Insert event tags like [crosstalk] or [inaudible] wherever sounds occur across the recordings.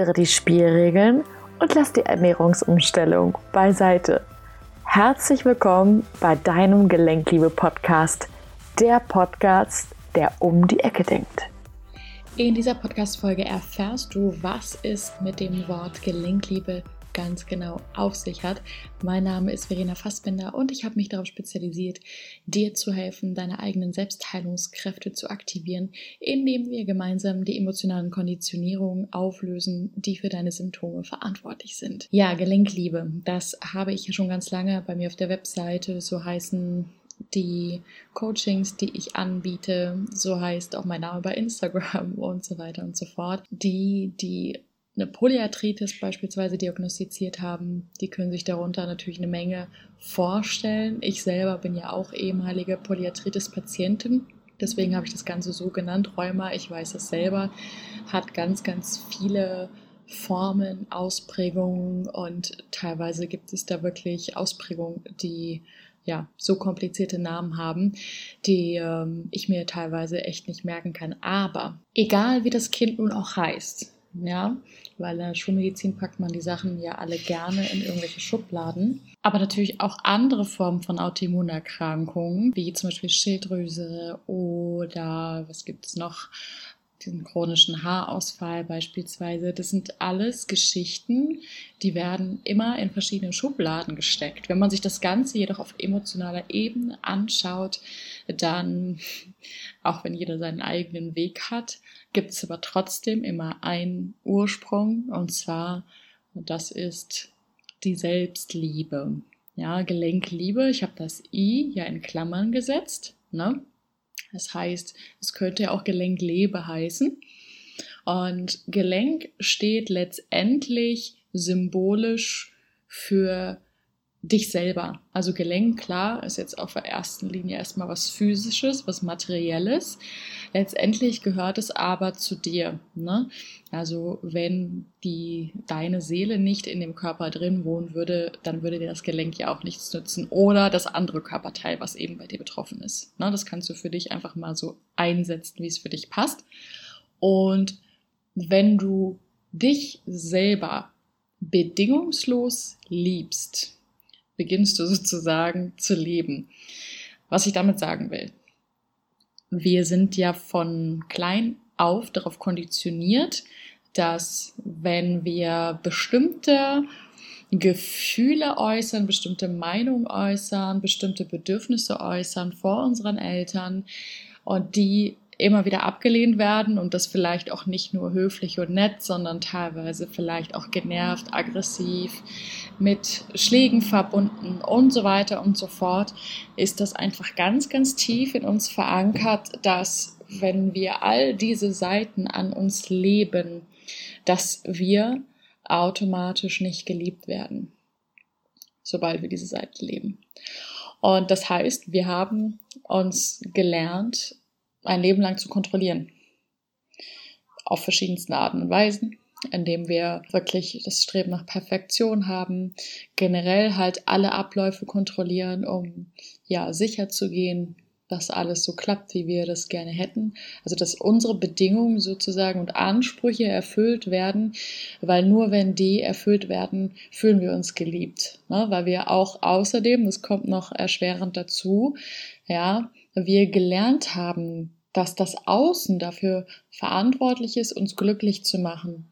Ändere die Spielregeln und lass die Ernährungsumstellung beiseite. Herzlich willkommen bei deinem Gelenkliebe-Podcast, der Podcast, der um die Ecke denkt. In dieser Podcast-Folge erfährst du, was es mit dem Wort Gelenkliebe ganz genau auf sich hat. Mein Name ist Verena Fassbender und ich habe mich darauf spezialisiert, dir zu helfen, deine eigenen Selbstheilungskräfte zu aktivieren, indem wir gemeinsam die emotionalen Konditionierungen auflösen, die für deine Symptome verantwortlich sind. Ja, Gelenkliebe, das habe ich schon ganz lange bei mir auf der Webseite, so heißen die Coachings, die ich anbiete, so heißt auch mein Name bei Instagram [laughs] und so weiter und so fort, die die eine Polyarthritis beispielsweise diagnostiziert haben, die können sich darunter natürlich eine Menge vorstellen. Ich selber bin ja auch ehemalige Polyarthritis-Patientin. Deswegen habe ich das Ganze so genannt. Rheuma, ich weiß es selber, hat ganz, ganz viele Formen, Ausprägungen und teilweise gibt es da wirklich Ausprägungen, die ja so komplizierte Namen haben, die ähm, ich mir teilweise echt nicht merken kann. Aber egal wie das Kind nun auch heißt, ja, weil in der Schulmedizin packt man die Sachen ja alle gerne in irgendwelche Schubladen. Aber natürlich auch andere Formen von Autoimmunerkrankungen, wie zum Beispiel Schilddrüse oder was gibt es noch? diesen chronischen Haarausfall beispielsweise. Das sind alles Geschichten, die werden immer in verschiedene Schubladen gesteckt. Wenn man sich das Ganze jedoch auf emotionaler Ebene anschaut, dann, [laughs] auch wenn jeder seinen eigenen Weg hat, gibt es aber trotzdem immer einen Ursprung und zwar, das ist die Selbstliebe. Ja, Gelenkliebe, ich habe das I ja in Klammern gesetzt, ne? Das heißt, es könnte auch Gelenklebe heißen. Und Gelenk steht letztendlich symbolisch für dich selber. Also Gelenk, klar, ist jetzt auf der ersten Linie erstmal was Physisches, was Materielles. Letztendlich gehört es aber zu dir. Ne? Also wenn die, deine Seele nicht in dem Körper drin wohnen würde, dann würde dir das Gelenk ja auch nichts nützen. Oder das andere Körperteil, was eben bei dir betroffen ist. Ne? Das kannst du für dich einfach mal so einsetzen, wie es für dich passt. Und wenn du dich selber bedingungslos liebst, beginnst du sozusagen zu leben. Was ich damit sagen will. Wir sind ja von klein auf darauf konditioniert, dass wenn wir bestimmte Gefühle äußern, bestimmte Meinungen äußern, bestimmte Bedürfnisse äußern vor unseren Eltern und die immer wieder abgelehnt werden und das vielleicht auch nicht nur höflich und nett, sondern teilweise vielleicht auch genervt, aggressiv, mit Schlägen verbunden und so weiter und so fort, ist das einfach ganz, ganz tief in uns verankert, dass wenn wir all diese Seiten an uns leben, dass wir automatisch nicht geliebt werden, sobald wir diese Seite leben. Und das heißt, wir haben uns gelernt, ein Leben lang zu kontrollieren. Auf verschiedensten Arten und Weisen, indem wir wirklich das Streben nach Perfektion haben, generell halt alle Abläufe kontrollieren, um ja sicher zu gehen, dass alles so klappt, wie wir das gerne hätten. Also dass unsere Bedingungen sozusagen und Ansprüche erfüllt werden, weil nur wenn die erfüllt werden, fühlen wir uns geliebt. Ne? Weil wir auch außerdem, das kommt noch erschwerend dazu, ja, wir gelernt haben, dass das Außen dafür verantwortlich ist, uns glücklich zu machen.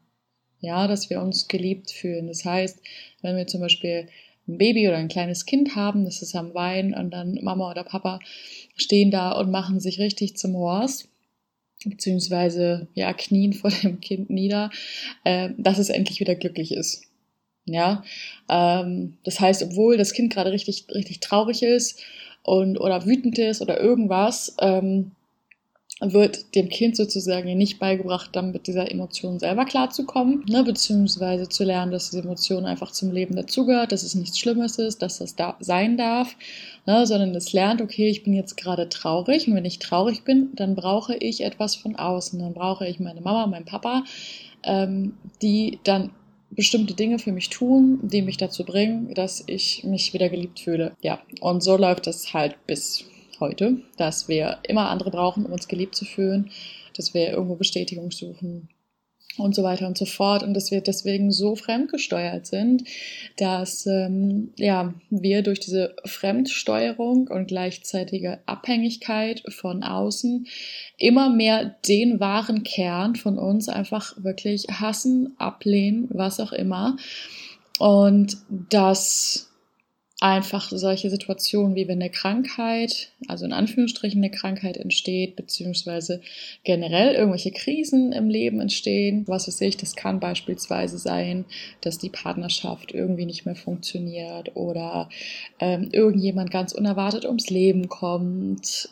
Ja, dass wir uns geliebt fühlen. Das heißt, wenn wir zum Beispiel ein Baby oder ein kleines Kind haben, das ist am Weinen und dann Mama oder Papa stehen da und machen sich richtig zum Horst, beziehungsweise ja, knien vor dem Kind nieder, äh, dass es endlich wieder glücklich ist. Ja, ähm, das heißt, obwohl das Kind gerade richtig, richtig traurig ist und oder wütend ist oder irgendwas, ähm, wird dem Kind sozusagen nicht beigebracht, dann mit dieser Emotion selber klarzukommen, ne, beziehungsweise zu lernen, dass diese Emotion einfach zum Leben dazugehört, dass es nichts Schlimmes ist, dass das da sein darf, ne, sondern es lernt, okay, ich bin jetzt gerade traurig und wenn ich traurig bin, dann brauche ich etwas von außen, dann brauche ich meine Mama, meinen Papa, ähm, die dann bestimmte Dinge für mich tun, die mich dazu bringen, dass ich mich wieder geliebt fühle. Ja, und so läuft das halt bis heute, dass wir immer andere brauchen, um uns geliebt zu fühlen, dass wir irgendwo Bestätigung suchen, und so weiter und so fort. Und dass wir deswegen so fremdgesteuert sind, dass ähm, ja wir durch diese Fremdsteuerung und gleichzeitige Abhängigkeit von außen immer mehr den wahren Kern von uns einfach wirklich hassen, ablehnen, was auch immer. Und das einfach solche Situationen, wie wenn eine Krankheit, also in Anführungsstrichen eine Krankheit entsteht, beziehungsweise generell irgendwelche Krisen im Leben entstehen. Was weiß ich, das kann beispielsweise sein, dass die Partnerschaft irgendwie nicht mehr funktioniert oder ähm, irgendjemand ganz unerwartet ums Leben kommt.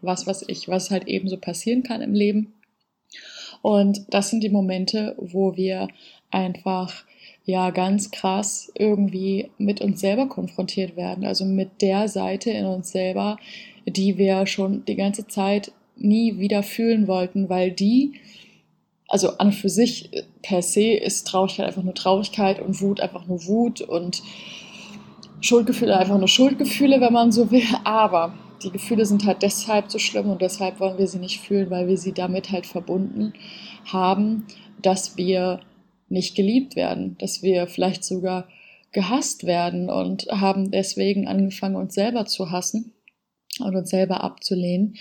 Was weiß ich, was halt eben so passieren kann im Leben. Und das sind die Momente, wo wir einfach ja ganz krass irgendwie mit uns selber konfrontiert werden. Also mit der Seite in uns selber, die wir schon die ganze Zeit nie wieder fühlen wollten, weil die, also an für sich per se ist Traurigkeit einfach nur Traurigkeit und Wut einfach nur Wut und Schuldgefühle einfach nur Schuldgefühle, wenn man so will. Aber die Gefühle sind halt deshalb so schlimm und deshalb wollen wir sie nicht fühlen, weil wir sie damit halt verbunden haben, dass wir nicht geliebt werden, dass wir vielleicht sogar gehasst werden und haben deswegen angefangen, uns selber zu hassen und uns selber abzulehnen.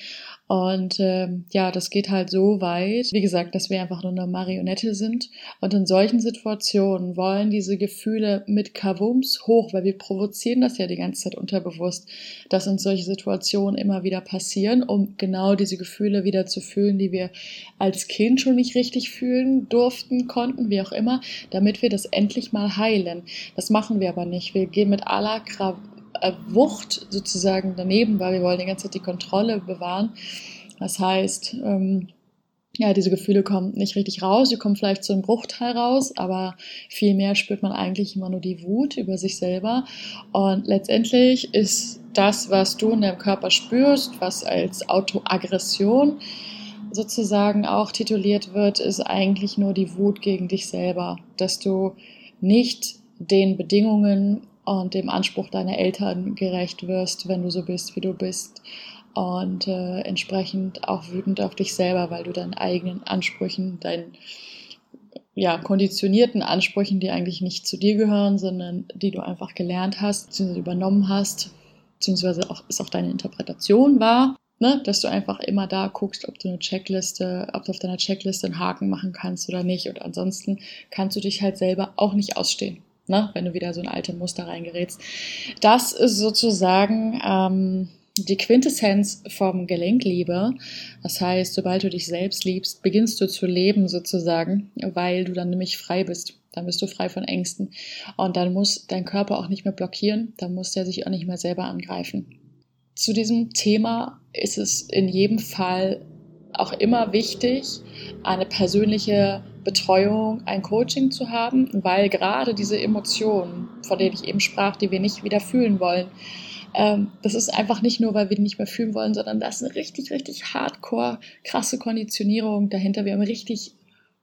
Und äh, ja, das geht halt so weit, wie gesagt, dass wir einfach nur eine Marionette sind. Und in solchen Situationen wollen diese Gefühle mit Kavums hoch, weil wir provozieren das ja die ganze Zeit unterbewusst, dass uns solche Situationen immer wieder passieren, um genau diese Gefühle wieder zu fühlen, die wir als Kind schon nicht richtig fühlen durften, konnten, wie auch immer, damit wir das endlich mal heilen. Das machen wir aber nicht. Wir gehen mit aller Kraft Wucht sozusagen daneben, weil wir wollen die ganze Zeit die Kontrolle bewahren. Das heißt, ähm, ja, diese Gefühle kommen nicht richtig raus, die kommen vielleicht zu einem Bruchteil raus, aber viel mehr spürt man eigentlich immer nur die Wut über sich selber. Und letztendlich ist das, was du in deinem Körper spürst, was als Autoaggression sozusagen auch tituliert wird, ist eigentlich nur die Wut gegen dich selber, dass du nicht den Bedingungen und dem Anspruch deiner Eltern gerecht wirst, wenn du so bist, wie du bist. Und äh, entsprechend auch wütend auf dich selber, weil du deinen eigenen Ansprüchen, deinen ja, konditionierten Ansprüchen, die eigentlich nicht zu dir gehören, sondern die du einfach gelernt hast, beziehungsweise übernommen hast, beziehungsweise auch, ist auch deine Interpretation war, ne, dass du einfach immer da guckst, ob du eine Checkliste, ob du auf deiner Checkliste einen Haken machen kannst oder nicht. Und ansonsten kannst du dich halt selber auch nicht ausstehen ne, wenn du wieder so ein alte Muster reingerätst. Das ist sozusagen ähm, die Quintessenz vom Gelenkliebe. Das heißt, sobald du dich selbst liebst, beginnst du zu leben sozusagen, weil du dann nämlich frei bist. Dann bist du frei von Ängsten. Und dann muss dein Körper auch nicht mehr blockieren, dann muss der sich auch nicht mehr selber angreifen. Zu diesem Thema ist es in jedem Fall auch immer wichtig, eine persönliche Betreuung, ein Coaching zu haben, weil gerade diese Emotionen, von denen ich eben sprach, die wir nicht wieder fühlen wollen, ähm, das ist einfach nicht nur, weil wir die nicht mehr fühlen wollen, sondern das ist eine richtig, richtig hardcore, krasse Konditionierung dahinter. Wir haben richtig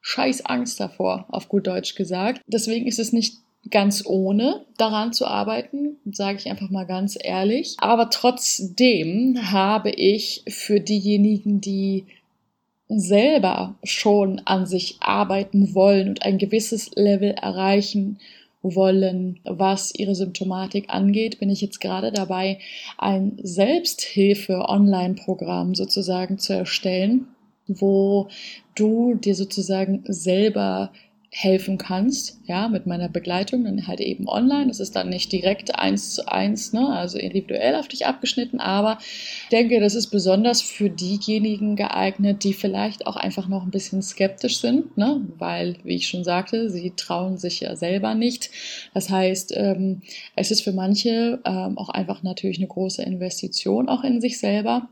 scheiß Angst davor, auf gut Deutsch gesagt. Deswegen ist es nicht ganz ohne daran zu arbeiten, sage ich einfach mal ganz ehrlich. Aber trotzdem habe ich für diejenigen, die selber schon an sich arbeiten wollen und ein gewisses Level erreichen wollen, was ihre Symptomatik angeht, bin ich jetzt gerade dabei, ein Selbsthilfe-Online-Programm sozusagen zu erstellen, wo du dir sozusagen selber helfen kannst, ja, mit meiner Begleitung, dann halt eben online. Das ist dann nicht direkt eins zu eins, ne, also individuell auf dich abgeschnitten, aber ich denke, das ist besonders für diejenigen geeignet, die vielleicht auch einfach noch ein bisschen skeptisch sind, ne, weil, wie ich schon sagte, sie trauen sich ja selber nicht. Das heißt, ähm, es ist für manche ähm, auch einfach natürlich eine große Investition auch in sich selber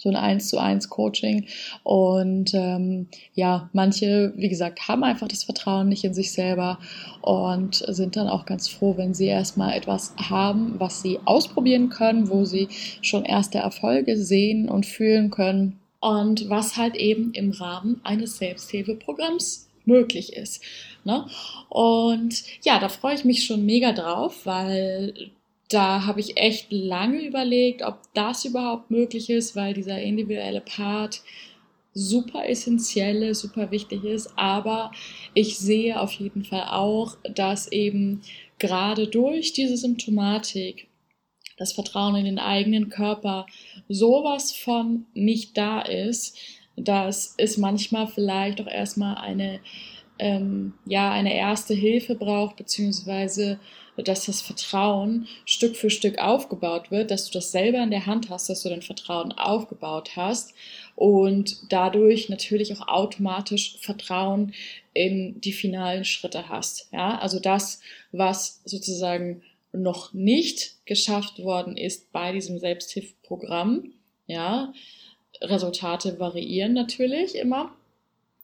so ein 1 zu 1 Coaching. Und ähm, ja, manche, wie gesagt, haben einfach das Vertrauen nicht in sich selber und sind dann auch ganz froh, wenn sie erstmal etwas haben, was sie ausprobieren können, wo sie schon erste Erfolge sehen und fühlen können. Und was halt eben im Rahmen eines Selbsthilfeprogramms möglich ist. Ne? Und ja, da freue ich mich schon mega drauf, weil da habe ich echt lange überlegt, ob das überhaupt möglich ist, weil dieser individuelle Part super essentielle, super wichtig ist. Aber ich sehe auf jeden Fall auch, dass eben gerade durch diese Symptomatik das Vertrauen in den eigenen Körper sowas von nicht da ist, dass es manchmal vielleicht auch erstmal eine, ähm, ja, eine erste Hilfe braucht, beziehungsweise dass das Vertrauen Stück für Stück aufgebaut wird, dass du das selber in der Hand hast, dass du dein Vertrauen aufgebaut hast und dadurch natürlich auch automatisch Vertrauen in die finalen Schritte hast. Ja, also das, was sozusagen noch nicht geschafft worden ist bei diesem Selbsthilfeprogramm, ja, Resultate variieren natürlich immer.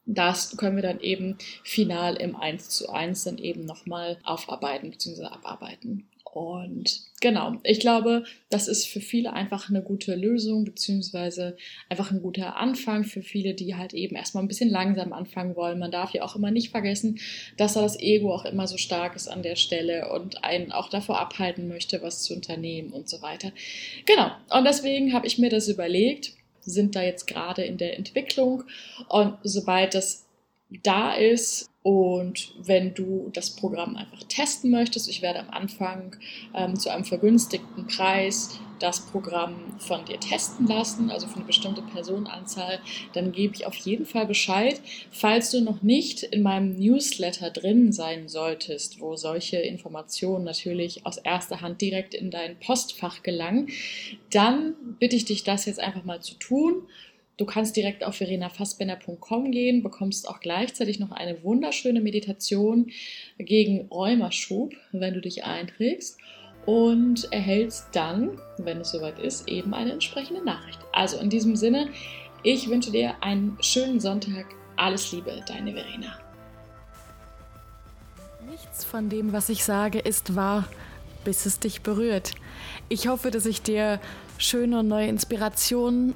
Das können wir dann eben final im 1 zu 1 dann eben nochmal aufarbeiten bzw. abarbeiten. Und genau, ich glaube, das ist für viele einfach eine gute Lösung, beziehungsweise einfach ein guter Anfang für viele, die halt eben erstmal ein bisschen langsam anfangen wollen. Man darf ja auch immer nicht vergessen, dass da das Ego auch immer so stark ist an der Stelle und einen auch davor abhalten möchte, was zu unternehmen und so weiter. Genau, und deswegen habe ich mir das überlegt, sind da jetzt gerade in der Entwicklung. Und sobald das da ist und wenn du das Programm einfach testen möchtest, ich werde am Anfang ähm, zu einem vergünstigten Preis das Programm von dir testen lassen, also für eine bestimmte Personenanzahl, dann gebe ich auf jeden Fall Bescheid. Falls du noch nicht in meinem Newsletter drin sein solltest, wo solche Informationen natürlich aus erster Hand direkt in dein Postfach gelangen, dann bitte ich dich, das jetzt einfach mal zu tun. Du kannst direkt auf verenafassbender.com gehen, bekommst auch gleichzeitig noch eine wunderschöne Meditation gegen Rheumaschub, wenn du dich einträgst und erhältst dann, wenn es soweit ist, eben eine entsprechende Nachricht. Also in diesem Sinne, ich wünsche dir einen schönen Sonntag. Alles Liebe, deine Verena. Nichts von dem, was ich sage, ist wahr, bis es dich berührt. Ich hoffe, dass ich dir schöne und neue Inspirationen